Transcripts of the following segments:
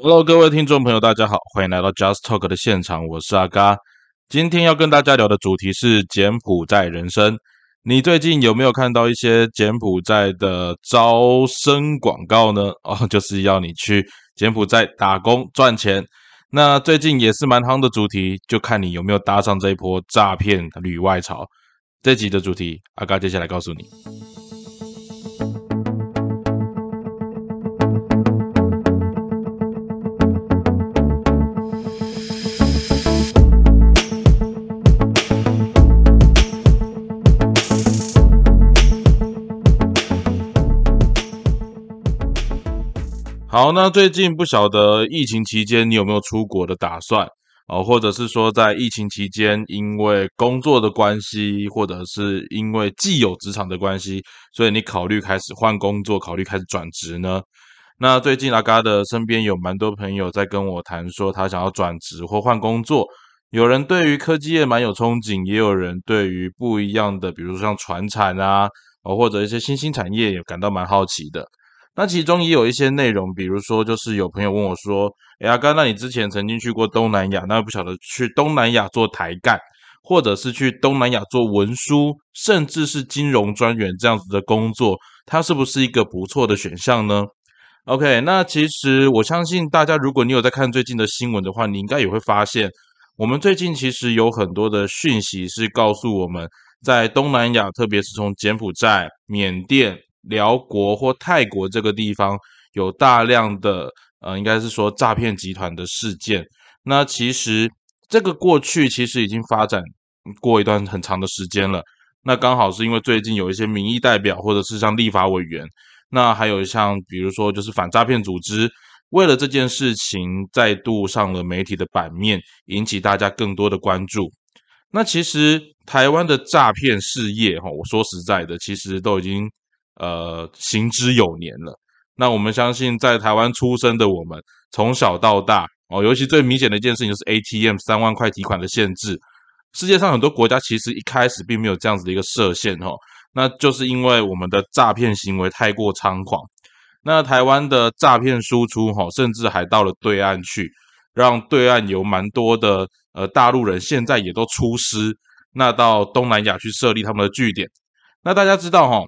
Hello，各位听众朋友，大家好，欢迎来到 Just Talk 的现场，我是阿嘎。今天要跟大家聊的主题是柬埔寨人生。你最近有没有看到一些柬埔寨的招生广告呢？哦，就是要你去柬埔寨打工赚钱。那最近也是蛮夯的主题，就看你有没有搭上这一波诈骗旅外潮。这集的主题，阿嘎接下来告诉你。好，那最近不晓得疫情期间你有没有出国的打算哦，或者是说在疫情期间因为工作的关系，或者是因为既有职场的关系，所以你考虑开始换工作，考虑开始转职呢？那最近阿嘎的身边有蛮多朋友在跟我谈说，他想要转职或换工作。有人对于科技业蛮有憧憬，也有人对于不一样的，比如像船产啊，或者一些新兴产业也感到蛮好奇的。那其中也有一些内容，比如说，就是有朋友问我说：“哎，阿刚，那你之前曾经去过东南亚，那不晓得去东南亚做台干，或者是去东南亚做文书，甚至是金融专员这样子的工作，它是不是一个不错的选项呢？”OK，那其实我相信大家，如果你有在看最近的新闻的话，你应该也会发现，我们最近其实有很多的讯息是告诉我们在东南亚，特别是从柬埔寨、缅甸。辽国或泰国这个地方有大量的呃，应该是说诈骗集团的事件。那其实这个过去其实已经发展过一段很长的时间了。那刚好是因为最近有一些民意代表或者是像立法委员，那还有像比如说就是反诈骗组织，为了这件事情再度上了媒体的版面，引起大家更多的关注。那其实台湾的诈骗事业哈，我说实在的，其实都已经。呃，行之有年了。那我们相信，在台湾出生的我们，从小到大哦，尤其最明显的一件事情就是 ATM 三万块提款的限制。世界上很多国家其实一开始并没有这样子的一个设限哦，那就是因为我们的诈骗行为太过猖狂。那台湾的诈骗输出哈，甚至还到了对岸去，让对岸有蛮多的呃大陆人现在也都出师，那到东南亚去设立他们的据点。那大家知道哈？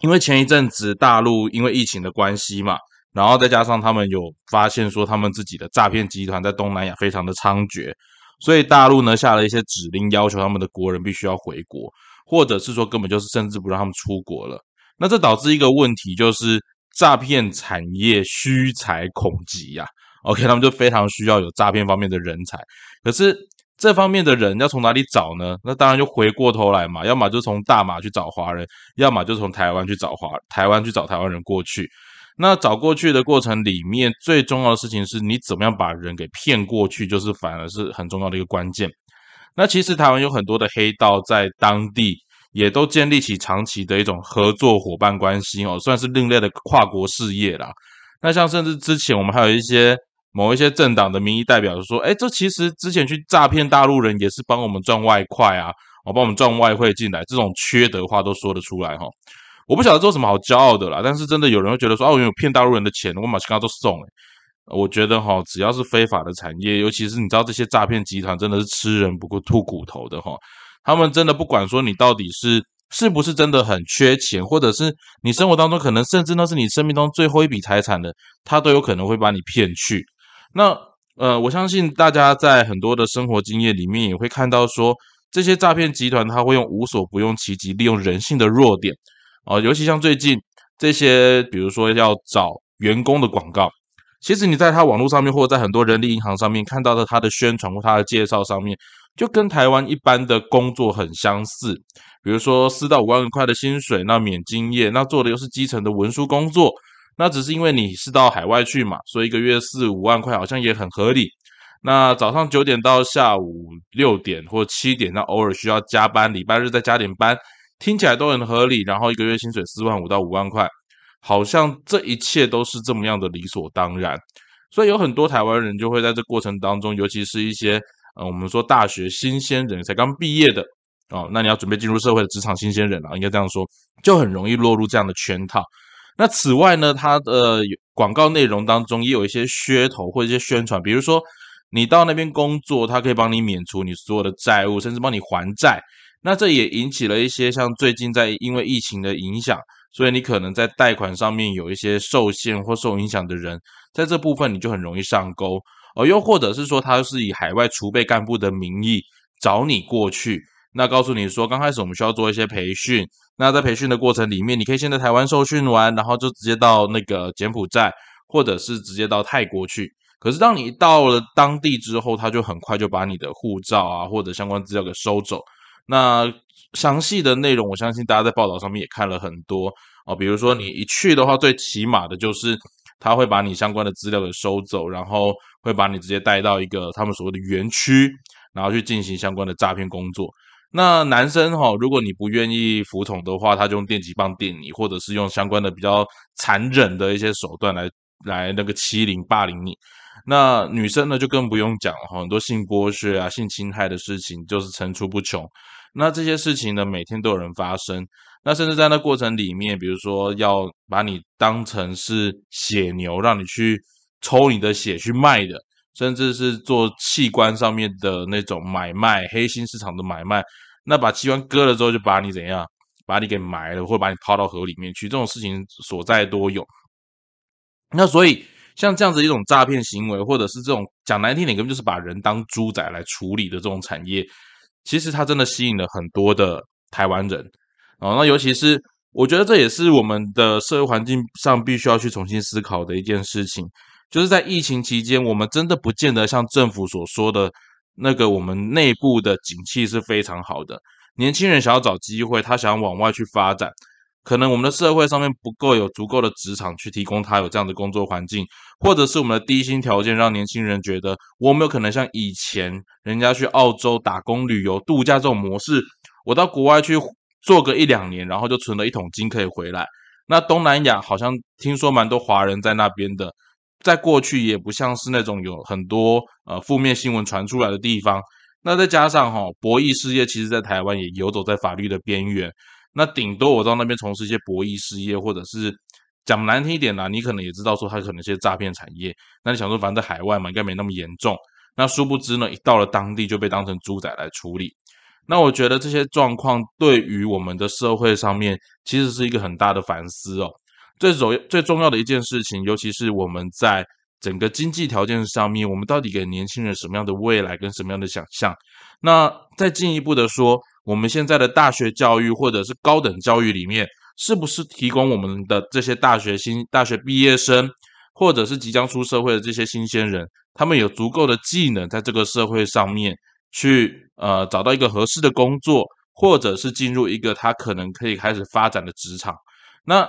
因为前一阵子大陆因为疫情的关系嘛，然后再加上他们有发现说他们自己的诈骗集团在东南亚非常的猖獗，所以大陆呢下了一些指令，要求他们的国人必须要回国，或者是说根本就是甚至不让他们出国了。那这导致一个问题，就是诈骗产业需财恐急呀。OK，他们就非常需要有诈骗方面的人才，可是。这方面的人要从哪里找呢？那当然就回过头来嘛，要么就从大马去找华人，要么就从台湾去找华台湾去找台湾人过去。那找过去的过程里面，最重要的事情是你怎么样把人给骗过去，就是反而是很重要的一个关键。那其实台湾有很多的黑道在当地也都建立起长期的一种合作伙伴关系哦，算是另类的跨国事业啦。那像甚至之前我们还有一些。某一些政党的民意代表就说：“哎，这其实之前去诈骗大陆人也是帮我们赚外快啊，哦，帮我们赚外汇进来，这种缺德话都说得出来哈。我不晓得做什么好骄傲的啦，但是真的有人会觉得说，哦，我有骗大陆人的钱，我马上刚都送。哎，我觉得哈，只要是非法的产业，尤其是你知道这些诈骗集团真的是吃人不过吐骨头的哈。他们真的不管说你到底是是不是真的很缺钱，或者是你生活当中可能甚至那是你生命中最后一笔财产的，他都有可能会把你骗去。”那呃，我相信大家在很多的生活经验里面也会看到，说这些诈骗集团他会用无所不用其极，利用人性的弱点啊，尤其像最近这些，比如说要找员工的广告，其实你在他网络上面或者在很多人力银行上面看到的他的宣传或他的介绍上面，就跟台湾一般的工作很相似，比如说四到五万块的薪水，那免经验，那做的又是基层的文书工作。那只是因为你是到海外去嘛，所以一个月四五万块好像也很合理。那早上九点到下午六点或七点，那偶尔需要加班，礼拜日再加点班，听起来都很合理。然后一个月薪水四万五到五万块，好像这一切都是这么样的理所当然。所以有很多台湾人就会在这过程当中，尤其是一些呃我们说大学新鲜人才刚毕业的哦，那你要准备进入社会的职场新鲜人啊，应该这样说，就很容易落入这样的圈套。那此外呢，它的广告内容当中也有一些噱头或者一些宣传，比如说你到那边工作，他可以帮你免除你所有的债务，甚至帮你还债。那这也引起了一些像最近在因为疫情的影响，所以你可能在贷款上面有一些受限或受影响的人，在这部分你就很容易上钩哦。又或者是说，他是以海外储备干部的名义找你过去，那告诉你说，刚开始我们需要做一些培训，那在培训的过程里面，你可以先在台湾受训完，然后就直接到那个柬埔寨，或者是直接到泰国去。可是当你到了当地之后，他就很快就把你的护照啊或者相关资料给收走。那详细的内容，我相信大家在报道上面也看了很多哦。比如说你一去的话，最起码的就是他会把你相关的资料给收走，然后会把你直接带到一个他们所谓的园区，然后去进行相关的诈骗工作。那男生哈，如果你不愿意服从的话，他就用电击棒电你，或者是用相关的比较残忍的一些手段来来那个欺凌霸凌你。那女生呢，就更不用讲了，很多性剥削啊、性侵害的事情就是层出不穷。那这些事情呢，每天都有人发生。那甚至在那过程里面，比如说要把你当成是血牛，让你去抽你的血去卖的，甚至是做器官上面的那种买卖，黑心市场的买卖。那把器官割了之后，就把你怎样，把你给埋了，或者把你抛到河里面去，这种事情所在多有。那所以像这样子一种诈骗行为，或者是这种讲难听点，根本就是把人当猪仔来处理的这种产业。其实它真的吸引了很多的台湾人哦，那尤其是我觉得这也是我们的社会环境上必须要去重新思考的一件事情，就是在疫情期间，我们真的不见得像政府所说的那个，我们内部的景气是非常好的，年轻人想要找机会，他想要往外去发展。可能我们的社会上面不够有足够的职场去提供他有这样的工作环境，或者是我们的低薪条件让年轻人觉得我没有可能像以前人家去澳洲打工旅游度假这种模式，我到国外去做个一两年，然后就存了一桶金可以回来。那东南亚好像听说蛮多华人在那边的，在过去也不像是那种有很多呃负面新闻传出来的地方。那再加上哈博弈事业，其实在台湾也游走在法律的边缘。那顶多我到那边从事一些博弈事业，或者是讲难听一点啦，你可能也知道说它可能是诈骗产业。那你想说，反正在海外嘛，应该没那么严重。那殊不知呢，一到了当地就被当成猪仔来处理。那我觉得这些状况对于我们的社会上面，其实是一个很大的反思哦。最重最重要的一件事情，尤其是我们在整个经济条件上面，我们到底给年轻人什么样的未来跟什么样的想象？那再进一步的说。我们现在的大学教育或者是高等教育里面，是不是提供我们的这些大学新大学毕业生，或者是即将出社会的这些新鲜人，他们有足够的技能，在这个社会上面去呃找到一个合适的工作，或者是进入一个他可能可以开始发展的职场？那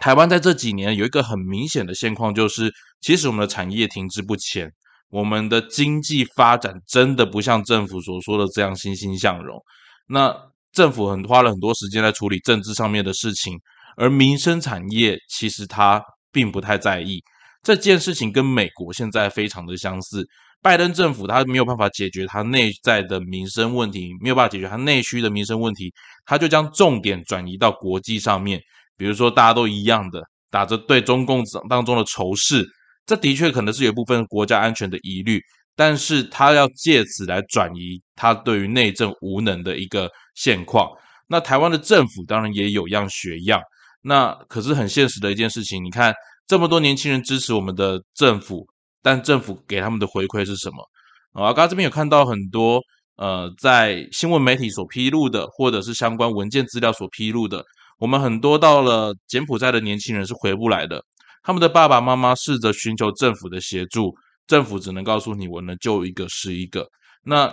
台湾在这几年有一个很明显的现况，就是其实我们的产业停滞不前。我们的经济发展真的不像政府所说的这样欣欣向荣。那政府很花了很多时间在处理政治上面的事情，而民生产业其实他并不太在意这件事情。跟美国现在非常的相似，拜登政府他没有办法解决他内在的民生问题，没有办法解决他内需的民生问题，他就将重点转移到国际上面，比如说大家都一样的打着对中共当中的仇视。这的确可能是有一部分国家安全的疑虑，但是他要借此来转移他对于内政无能的一个现况。那台湾的政府当然也有样学样，那可是很现实的一件事情。你看这么多年轻人支持我们的政府，但政府给他们的回馈是什么？啊，刚刚这边有看到很多呃，在新闻媒体所披露的，或者是相关文件资料所披露的，我们很多到了柬埔寨的年轻人是回不来的。他们的爸爸妈妈试着寻求政府的协助，政府只能告诉你：“我能救一个是一个。”那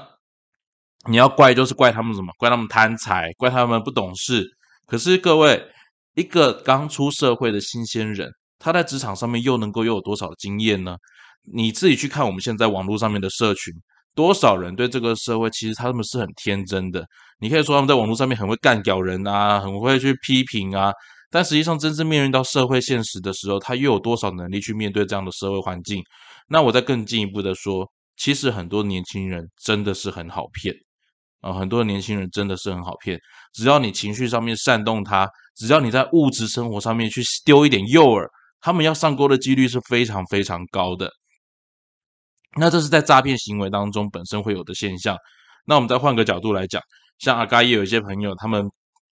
你要怪就是怪他们什么？怪他们贪财，怪他们不懂事。可是各位，一个刚出社会的新鲜人，他在职场上面又能够又有多少经验呢？你自己去看我们现在网络上面的社群，多少人对这个社会其实他们是很天真的。你可以说他们在网络上面很会干屌人啊，很会去批评啊。但实际上，真正面临到社会现实的时候，他又有多少能力去面对这样的社会环境？那我再更进一步的说，其实很多年轻人真的是很好骗啊！很多年轻人真的是很好骗，只要你情绪上面煽动他，只要你在物质生活上面去丢一点诱饵，他们要上钩的几率是非常非常高的。那这是在诈骗行为当中本身会有的现象。那我们再换个角度来讲，像阿嘎也有一些朋友，他们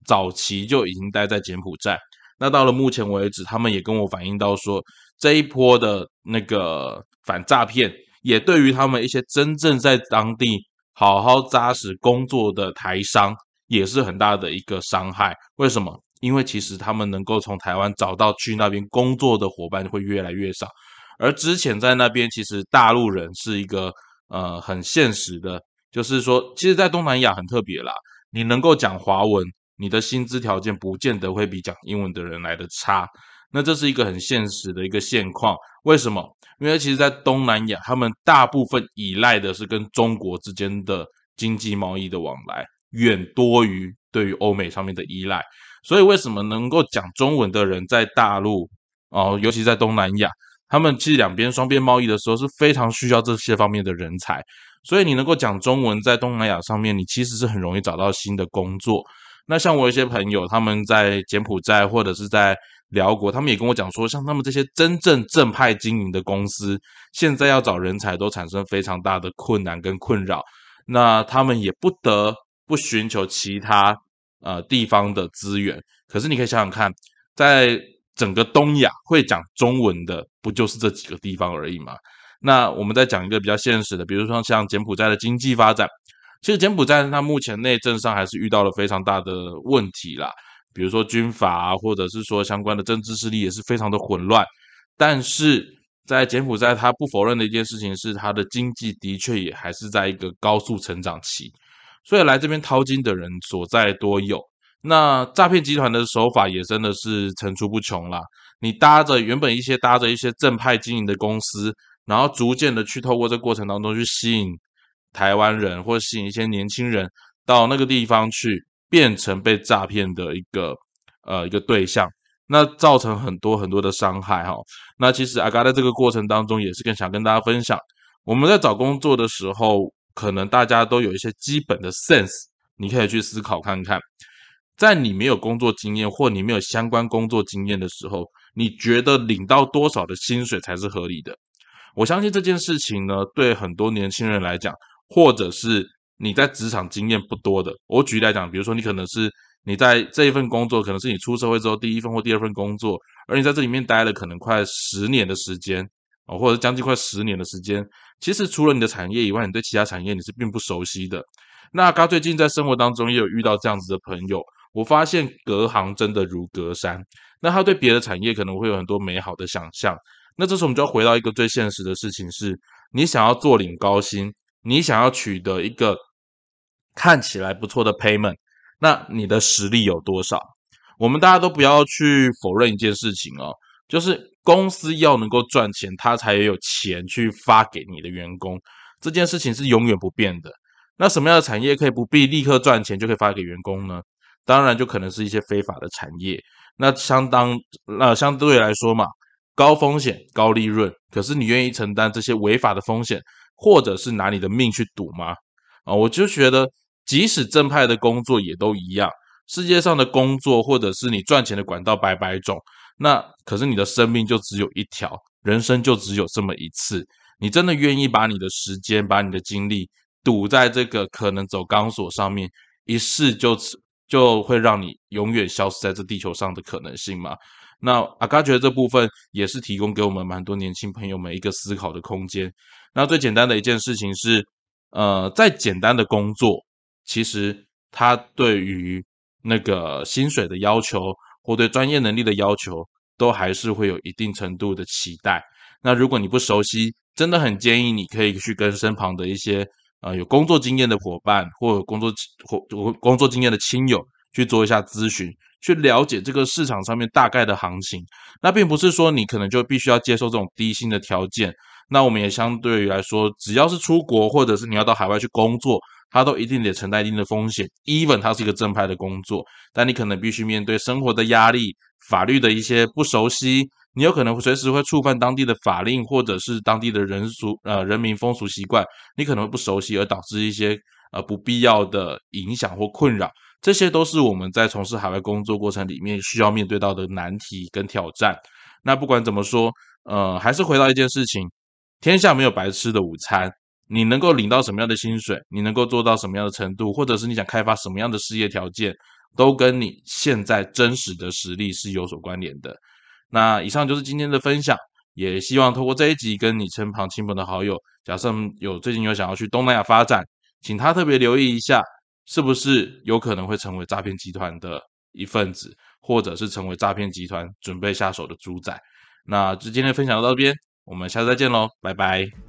早期就已经待在柬埔寨。那到了目前为止，他们也跟我反映到说，这一波的那个反诈骗，也对于他们一些真正在当地好好扎实工作的台商，也是很大的一个伤害。为什么？因为其实他们能够从台湾找到去那边工作的伙伴会越来越少，而之前在那边，其实大陆人是一个呃很现实的，就是说，其实，在东南亚很特别啦，你能够讲华文，你的薪资条件不见得会比讲英文的人来的差，那这是一个很现实的一个现况。为什么？因为其实，在东南亚，他们大部分依赖的是跟中国之间的经济贸易的往来，远多于对于欧美上面的依赖。所以，为什么能够讲中文的人在大陆哦，尤其在东南亚，他们其实两边双边贸易的时候是非常需要这些方面的人才。所以，你能够讲中文在东南亚上面，你其实是很容易找到新的工作。那像我一些朋友，他们在柬埔寨或者是在辽国，他们也跟我讲说，像他们这些真正正派经营的公司，现在要找人才都产生非常大的困难跟困扰。那他们也不得不寻求其他。呃，地方的资源，可是你可以想想看，在整个东亚会讲中文的，不就是这几个地方而已吗？那我们再讲一个比较现实的，比如说像柬埔寨的经济发展，其实柬埔寨它目前内政上还是遇到了非常大的问题啦，比如说军阀啊，或者是说相关的政治势力也是非常的混乱。但是在柬埔寨，他不否认的一件事情是，他的经济的确也还是在一个高速成长期。所以来这边淘金的人所在多有，那诈骗集团的手法也真的是层出不穷啦。你搭着原本一些搭着一些正派经营的公司，然后逐渐的去透过这过程当中去吸引台湾人或吸引一些年轻人到那个地方去，变成被诈骗的一个呃一个对象，那造成很多很多的伤害哈。那其实阿嘎在这个过程当中也是更想跟大家分享，我们在找工作的时候。可能大家都有一些基本的 sense，你可以去思考看看，在你没有工作经验或你没有相关工作经验的时候，你觉得领到多少的薪水才是合理的？我相信这件事情呢，对很多年轻人来讲，或者是你在职场经验不多的，我举例来讲，比如说你可能是你在这一份工作，可能是你出社会之后第一份或第二份工作，而你在这里面待了可能快十年的时间。哦，或者将近快十年的时间，其实除了你的产业以外，你对其他产业你是并不熟悉的。那刚最近在生活当中也有遇到这样子的朋友，我发现隔行真的如隔山。那他对别的产业可能会有很多美好的想象。那这时候我们就要回到一个最现实的事情：是你想要做领高薪，你想要取得一个看起来不错的 payment，那你的实力有多少？我们大家都不要去否认一件事情哦。就是公司要能够赚钱，他才有钱去发给你的员工。这件事情是永远不变的。那什么样的产业可以不必立刻赚钱就可以发给员工呢？当然，就可能是一些非法的产业。那相当那相对来说嘛，高风险高利润。可是你愿意承担这些违法的风险，或者是拿你的命去赌吗？啊，我就觉得，即使正派的工作也都一样。世界上的工作，或者是你赚钱的管道，百百种。那可是你的生命就只有一条，人生就只有这么一次。你真的愿意把你的时间、把你的精力赌在这个可能走钢索上面，一试就就会让你永远消失在这地球上的可能性吗？那阿嘎觉得这部分也是提供给我们蛮多年轻朋友们一个思考的空间。那最简单的一件事情是，呃，再简单的工作，其实它对于那个薪水的要求。或对专业能力的要求，都还是会有一定程度的期待。那如果你不熟悉，真的很建议你可以去跟身旁的一些呃有工作经验的伙伴，或工作或工作经验的亲友去做一下咨询，去了解这个市场上面大概的行情。那并不是说你可能就必须要接受这种低薪的条件。那我们也相对于来说，只要是出国或者是你要到海外去工作。它都一定得承担一定的风险，even 它是一个正派的工作，但你可能必须面对生活的压力、法律的一些不熟悉，你有可能随时会触犯当地的法令，或者是当地的人俗呃人民风俗习惯，你可能会不熟悉而导致一些呃不必要的影响或困扰，这些都是我们在从事海外工作过程里面需要面对到的难题跟挑战。那不管怎么说，呃，还是回到一件事情：天下没有白吃的午餐。你能够领到什么样的薪水，你能够做到什么样的程度，或者是你想开发什么样的事业条件，都跟你现在真实的实力是有所关联的。那以上就是今天的分享，也希望透过这一集跟你身旁亲朋的好友，假设有最近有想要去东南亚发展，请他特别留意一下，是不是有可能会成为诈骗集团的一份子，或者是成为诈骗集团准备下手的主宰。那就今天分享到这边，我们下次再见喽，拜拜。